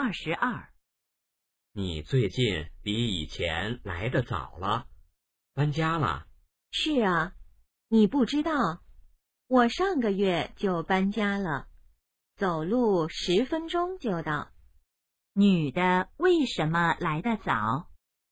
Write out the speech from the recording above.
二十二。你最近比以前来的早了搬家了。是啊你不知道我上个月就搬家了。走路十分钟就到。女的为什么来的早？